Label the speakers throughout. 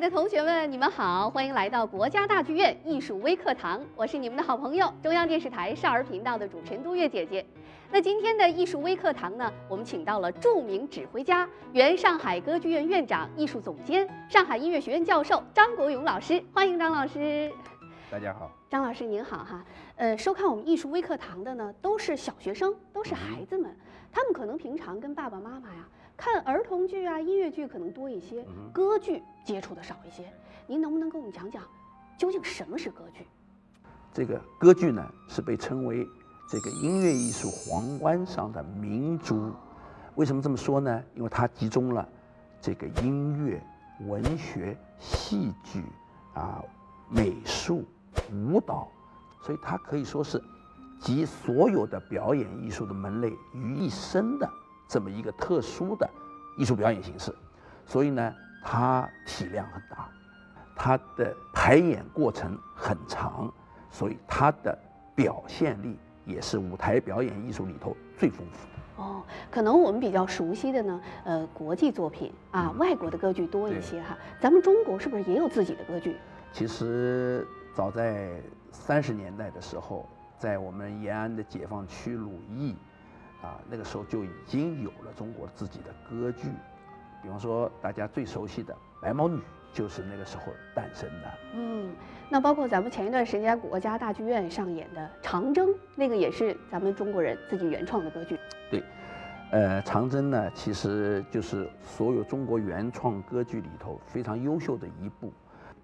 Speaker 1: 爱的同学们，你们好，欢迎来到国家大剧院艺术微课堂，我是你们的好朋友，中央电视台少儿频道的主持人杜月姐姐。那今天的艺术微课堂呢，我们请到了著名指挥家、原上海歌剧院院长、艺术总监、上海音乐学院教授张国勇老师，欢迎张老师。
Speaker 2: 大家好，
Speaker 1: 张老师您好哈。呃，收看我们艺术微课堂的呢，都是小学生，都是孩子们，他们可能平常跟爸爸妈妈呀。看儿童剧啊，音乐剧可能多一些，歌剧接触的少一些。您能不能给我们讲讲，究竟什么是歌剧？
Speaker 2: 这个歌剧呢，是被称为这个音乐艺术皇冠上的明珠。为什么这么说呢？因为它集中了这个音乐、文学、戏剧啊、美术、舞蹈，所以它可以说是集所有的表演艺术的门类于一身的。这么一个特殊的艺术表演形式，所以呢，它体量很大，它的排演过程很长，所以它的表现力也是舞台表演艺术里头最丰富的。
Speaker 1: 哦，可能我们比较熟悉的呢，呃，国际作品啊，外国的歌剧多一些哈。咱们中国是不是也有自己的歌剧？
Speaker 2: 其实早在三十年代的时候，在我们延安的解放区鲁艺。啊，那个时候就已经有了中国自己的歌剧，比方说大家最熟悉的《白毛女》就是那个时候诞生的。
Speaker 1: 嗯，那包括咱们前一段时间国家大剧院上演的《长征》，那个也是咱们中国人自己原创的歌剧。
Speaker 2: 对，呃，《长征》呢，其实就是所有中国原创歌剧里头非常优秀的一部。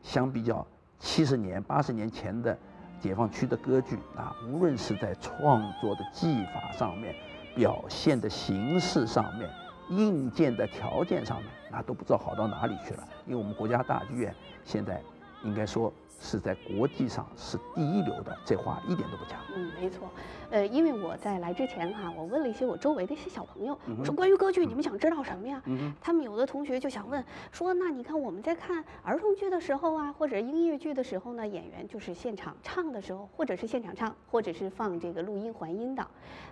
Speaker 2: 相比较七十年、八十年前的解放区的歌剧啊，无论是在创作的技法上面，表现的形式上面，硬件的条件上面，那都不知道好到哪里去了。因为我们国家大剧院现在应该说是在国际上是第一流的，这话一点都不假。
Speaker 1: 嗯，没错。呃，因为我在来之前哈，我问了一些我周围的一些小朋友，我说关于歌剧，你们想知道什么呀？他们有的同学就想问说，那你看我们在看儿童剧的时候啊，或者音乐剧的时候呢，演员就是现场唱的时候，或者是现场唱，或者是放这个录音还音的，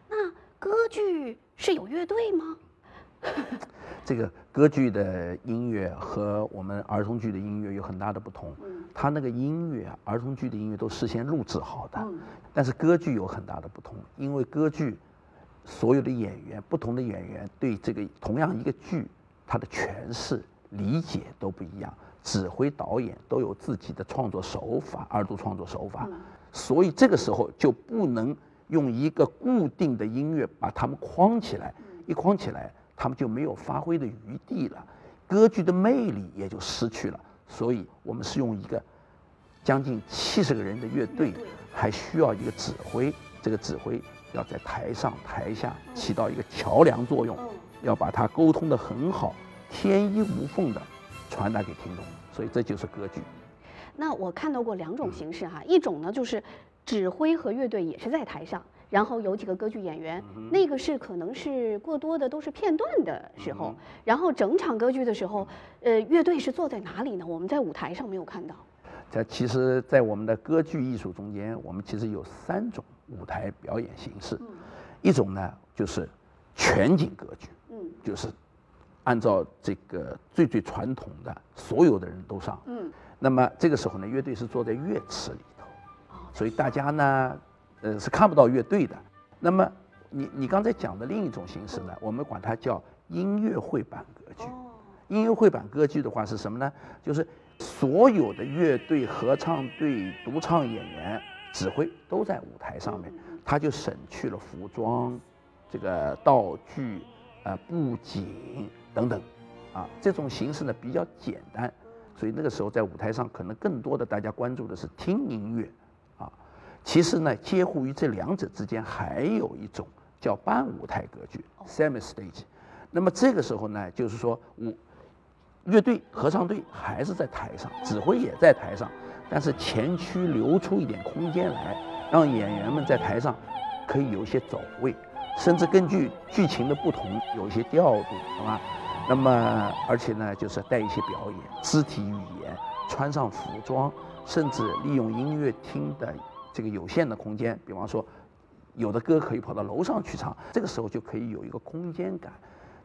Speaker 1: 那。歌剧是有乐队吗？
Speaker 2: 这个歌剧的音乐和我们儿童剧的音乐有很大的不同。嗯，它那个音乐，儿童剧的音乐都事先录制好的。嗯，但是歌剧有很大的不同，因为歌剧所有的演员，不同的演员对这个同样一个剧，他的诠释理解都不一样，指挥导演都有自己的创作手法，二度创作手法，所以这个时候就不能。用一个固定的音乐把他们框起来，一框起来，他们就没有发挥的余地了，歌剧的魅力也就失去了。所以，我们是用一个将近七十个人的乐队，还需要一个指挥，这个指挥要在台上台下起到一个桥梁作用，要把它沟通的很好，天衣无缝的传达给听众。所以，这就是歌剧。
Speaker 1: 那我看到过两种形式哈，一种呢就是。指挥和乐队也是在台上，然后有几个歌剧演员，那个是可能是过多的都是片段的时候，然后整场歌剧的时候，呃，乐队是坐在哪里呢？我们在舞台上没有看到。
Speaker 2: 在其实，在我们的歌剧艺术中间，我们其实有三种舞台表演形式，一种呢就是全景歌剧，嗯，就是按照这个最最传统的，所有的人都上，嗯，那么这个时候呢，乐队是坐在乐池里。所以大家呢，呃，是看不到乐队的。那么，你你刚才讲的另一种形式呢，我们管它叫音乐会版歌剧。音乐会版歌剧的话是什么呢？就是所有的乐队、合唱队、独唱演员、指挥都在舞台上面，他就省去了服装、这个道具、呃布景等等，啊，这种形式呢比较简单，所以那个时候在舞台上可能更多的大家关注的是听音乐。其实呢，介乎于这两者之间还有一种叫半舞台格局 （semi stage）。那么这个时候呢，就是说，舞乐队、合唱队还是在台上，指挥也在台上，但是前区留出一点空间来，让演员们在台上可以有一些走位，甚至根据剧情的不同有一些调度，好吧？那么而且呢，就是带一些表演、肢体语言，穿上服装，甚至利用音乐厅的。这个有限的空间，比方说，有的歌可以跑到楼上去唱，这个时候就可以有一个空间感，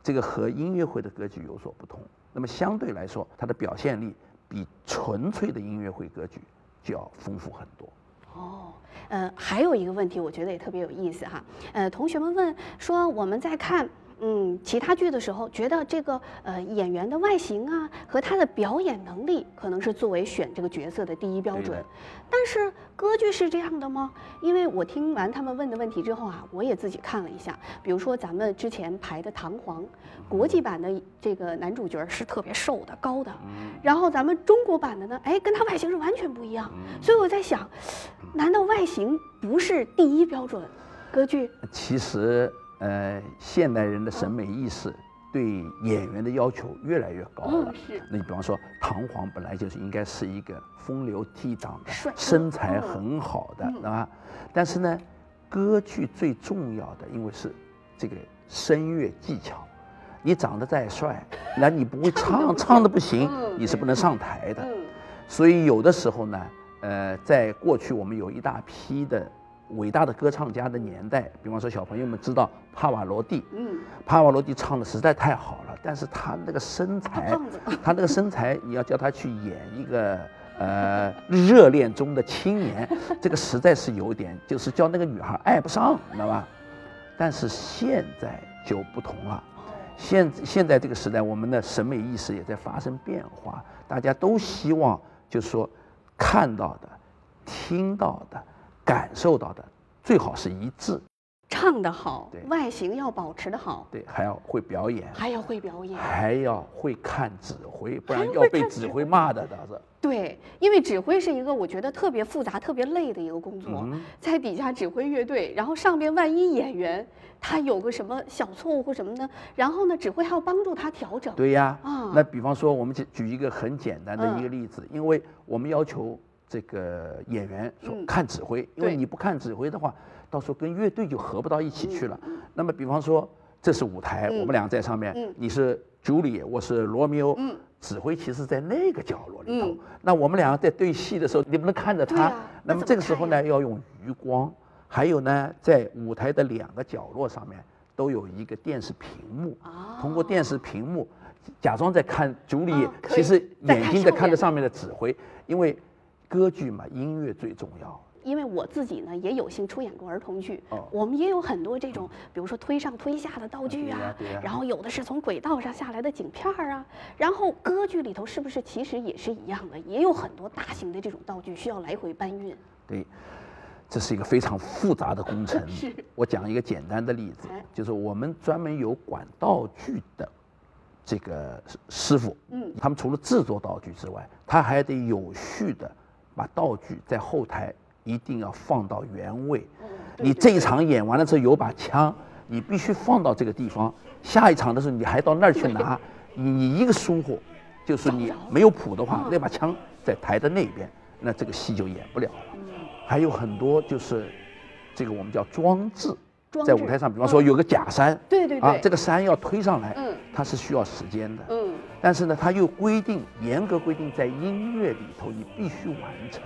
Speaker 2: 这个和音乐会的歌剧有所不同。那么相对来说，它的表现力比纯粹的音乐会歌剧就要丰富很多。
Speaker 1: 哦，呃，还有一个问题，我觉得也特别有意思哈。呃，同学们问说，我们在看。嗯，其他剧的时候，觉得这个呃演员的外形啊和他的表演能力，可能是作为选这个角色的第一标准。但是歌剧是这样的吗？因为我听完他们问的问题之后啊，我也自己看了一下。比如说咱们之前排的《唐璜》，国际版的这个男主角是特别瘦的、高的，然后咱们中国版的呢，哎，跟他外形是完全不一样。所以我在想，难道外形不是第一标准？歌剧
Speaker 2: 其实。呃，现代人的审美意识对演员的要求越来越高了。是。那你比方说，唐璜本来就是应该是一个风流倜傥的、身材很好的，对吧？但是呢，歌剧最重要的，因为是这个声乐技巧，你长得再帅，那你不会唱，唱的不行，你是不能上台的。所以有的时候呢，呃，在过去我们有一大批的。伟大的歌唱家的年代，比方说小朋友们知道帕瓦罗蒂，嗯，帕瓦罗蒂唱的实在太好了，但是他那个身材，他那个身材，你要叫他去演一个呃热恋中的青年，这个实在是有点，就是叫那个女孩爱不上，你知道吧？但是现在就不同了，现现在这个时代，我们的审美意识也在发生变化，大家都希望就是说看到的、听到的。感受到的最好是一致，
Speaker 1: 唱得好，外形要保持的好，
Speaker 2: 对，还要会表演，
Speaker 1: 还要会表演，
Speaker 2: 还要会看指挥，不然要被指挥。骂的，倒是。
Speaker 1: 对，因为指挥是一个我觉得特别复杂、特别累的一个工作，在底下指挥乐队，然后上边万一演员他有个什么小错误或什么呢，然后呢，指挥还要帮助他调整。
Speaker 2: 对呀，啊，那比方说我们举举一个很简单的一个例子，因为我们要求。这个演员说看指挥，因为你不看指挥的话，到时候跟乐队就合不到一起去了。那么，比方说这是舞台，我们俩在上面，你是朱丽，我是罗密欧，指挥其实在那个角落里头。那我们两个在对戏的时候，你不能看着他。那么这个时候呢，要用余光，还有呢，在舞台的两个角落上面都有一个电视屏幕，通过电视屏幕假装在看朱丽，其实眼睛在看着上面的指挥，因为。歌剧嘛，音乐最重要。
Speaker 1: 因为我自己呢也有幸出演过儿童剧，我们也有很多这种，比如说推上推下的道具啊，然后有的是从轨道上下来的景片儿啊，然后歌剧里头是不是其实也是一样的，也有很多大型的这种道具需要来回搬运。
Speaker 2: 对，这是一个非常复杂的工程。是。我讲一个简单的例子，就是我们专门有管道具的这个师傅，嗯，他们除了制作道具之外，他还得有序的。把道具在后台一定要放到原位。你这一场演完了之后有把枪，你必须放到这个地方。下一场的时候你还到那儿去拿，你一个疏忽，就是你没有谱的话，那把枪在台的那边，那这个戏就演不了了。还有很多就是这个我们叫装置，在舞台上，比方说有个假山，
Speaker 1: 对对对，啊，
Speaker 2: 这个山要推上来，它是需要时间的。嗯。但是呢，他又规定严格规定，在音乐里头你必须完成，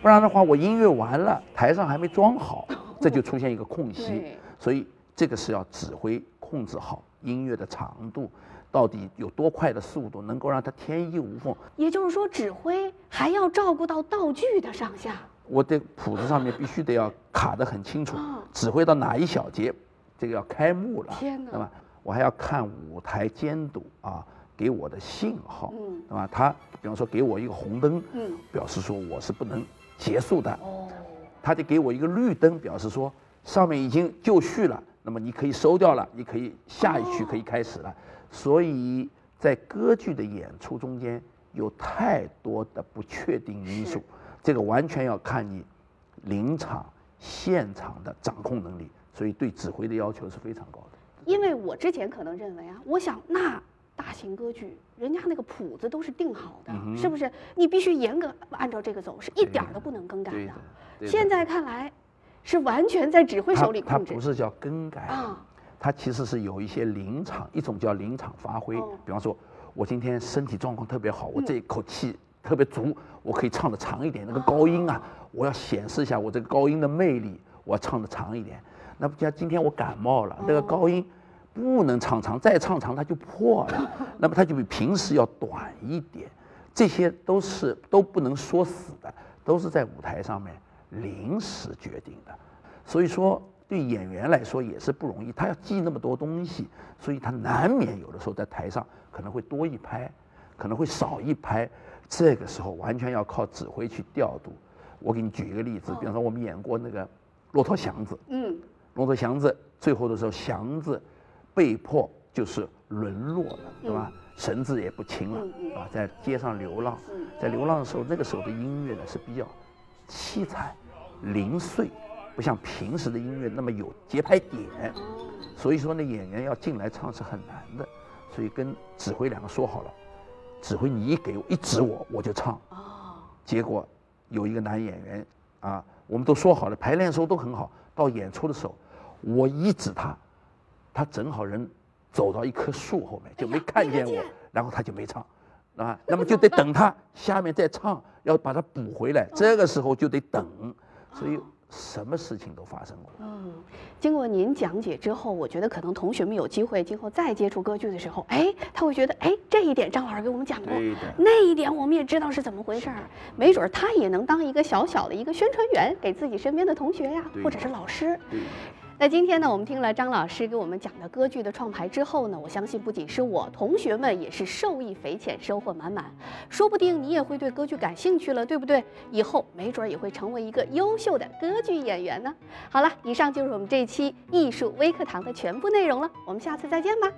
Speaker 2: 不然的话，我音乐完了，台上还没装好，这就出现一个空隙。所以这个是要指挥控制好音乐的长度，到底有多快的速度，能够让它天衣无缝。
Speaker 1: 也就是说，指挥还要照顾到道具的上下。
Speaker 2: 我的谱子上面必须得要卡得很清楚，指挥到哪一小节，这个要开幕了，天哪，对吧？我还要看舞台监督啊。给我的信号，嗯，对吧？他比方说给我一个红灯，嗯，表示说我是不能结束的。哦，他就给我一个绿灯，表示说上面已经就绪了，那么你可以收掉了，你可以下一曲可以开始了。所以在歌剧的演出中间有太多的不确定因素，这个完全要看你临场现场的掌控能力，所以对指挥的要求是非常高的。
Speaker 1: 因为我之前可能认为啊，我想那。大型歌剧，人家那个谱子都是定好的，是不是？你必须严格按照这个走，是一点儿都不能更改的。现在看来，是完全在指挥手里控
Speaker 2: 制。它不是叫更改啊，它其实是有一些临场，一种叫临场发挥。比方说，我今天身体状况特别好，我这一口气特别足，我可以唱的长一点。那个高音啊，我要显示一下我这个高音的魅力，我要唱的长一点。那不像今天我感冒了，那个高音。不能唱长，再唱长它就破了，那么它就比平时要短一点。这些都是都不能说死的，都是在舞台上面临时决定的。所以说，对演员来说也是不容易，他要记那么多东西，所以他难免有的时候在台上可能会多一拍，可能会少一拍。这个时候完全要靠指挥去调度。我给你举一个例子，比方说我们演过那个《骆驼祥子》，嗯，《骆驼祥子》最后的时候，祥子被迫就是沦落了，对吧？神志也不清了，啊，在街上流浪，在流浪的时候，那个时候的音乐呢是比较凄惨、零碎，不像平时的音乐那么有节拍点，所以说呢，演员要进来唱是很难的，所以跟指挥两个说好了。指挥你一给我一指我我就唱，结果有一个男演员啊，我们都说好了，排练的时候都很好，到演出的时候，我一指他，他正好人走到一棵树后面就没看见我，然后他就没唱，啊，那么就得等他下面再唱，要把它补回来，这个时候就得等，所以。什么事情都发生过。嗯，
Speaker 1: 经过您讲解之后，我觉得可能同学们有机会今后再接触歌剧的时候，哎，他会觉得，哎，这一点张老师给我们讲过，那一点我们也知道是怎么回事儿，没准他也能当一个小小的一个宣传员，给自己身边的同学呀，或者是老师。那今天呢，我们听了张老师给我们讲的歌剧的创排之后呢，我相信不仅是我，同学们也是受益匪浅，收获满满。说不定你也会对歌剧感兴趣了，对不对？以后没准也会成为一个优秀的歌剧演员呢。好了，以上就是我们这期艺术微课堂的全部内容了，我们下次再见吧。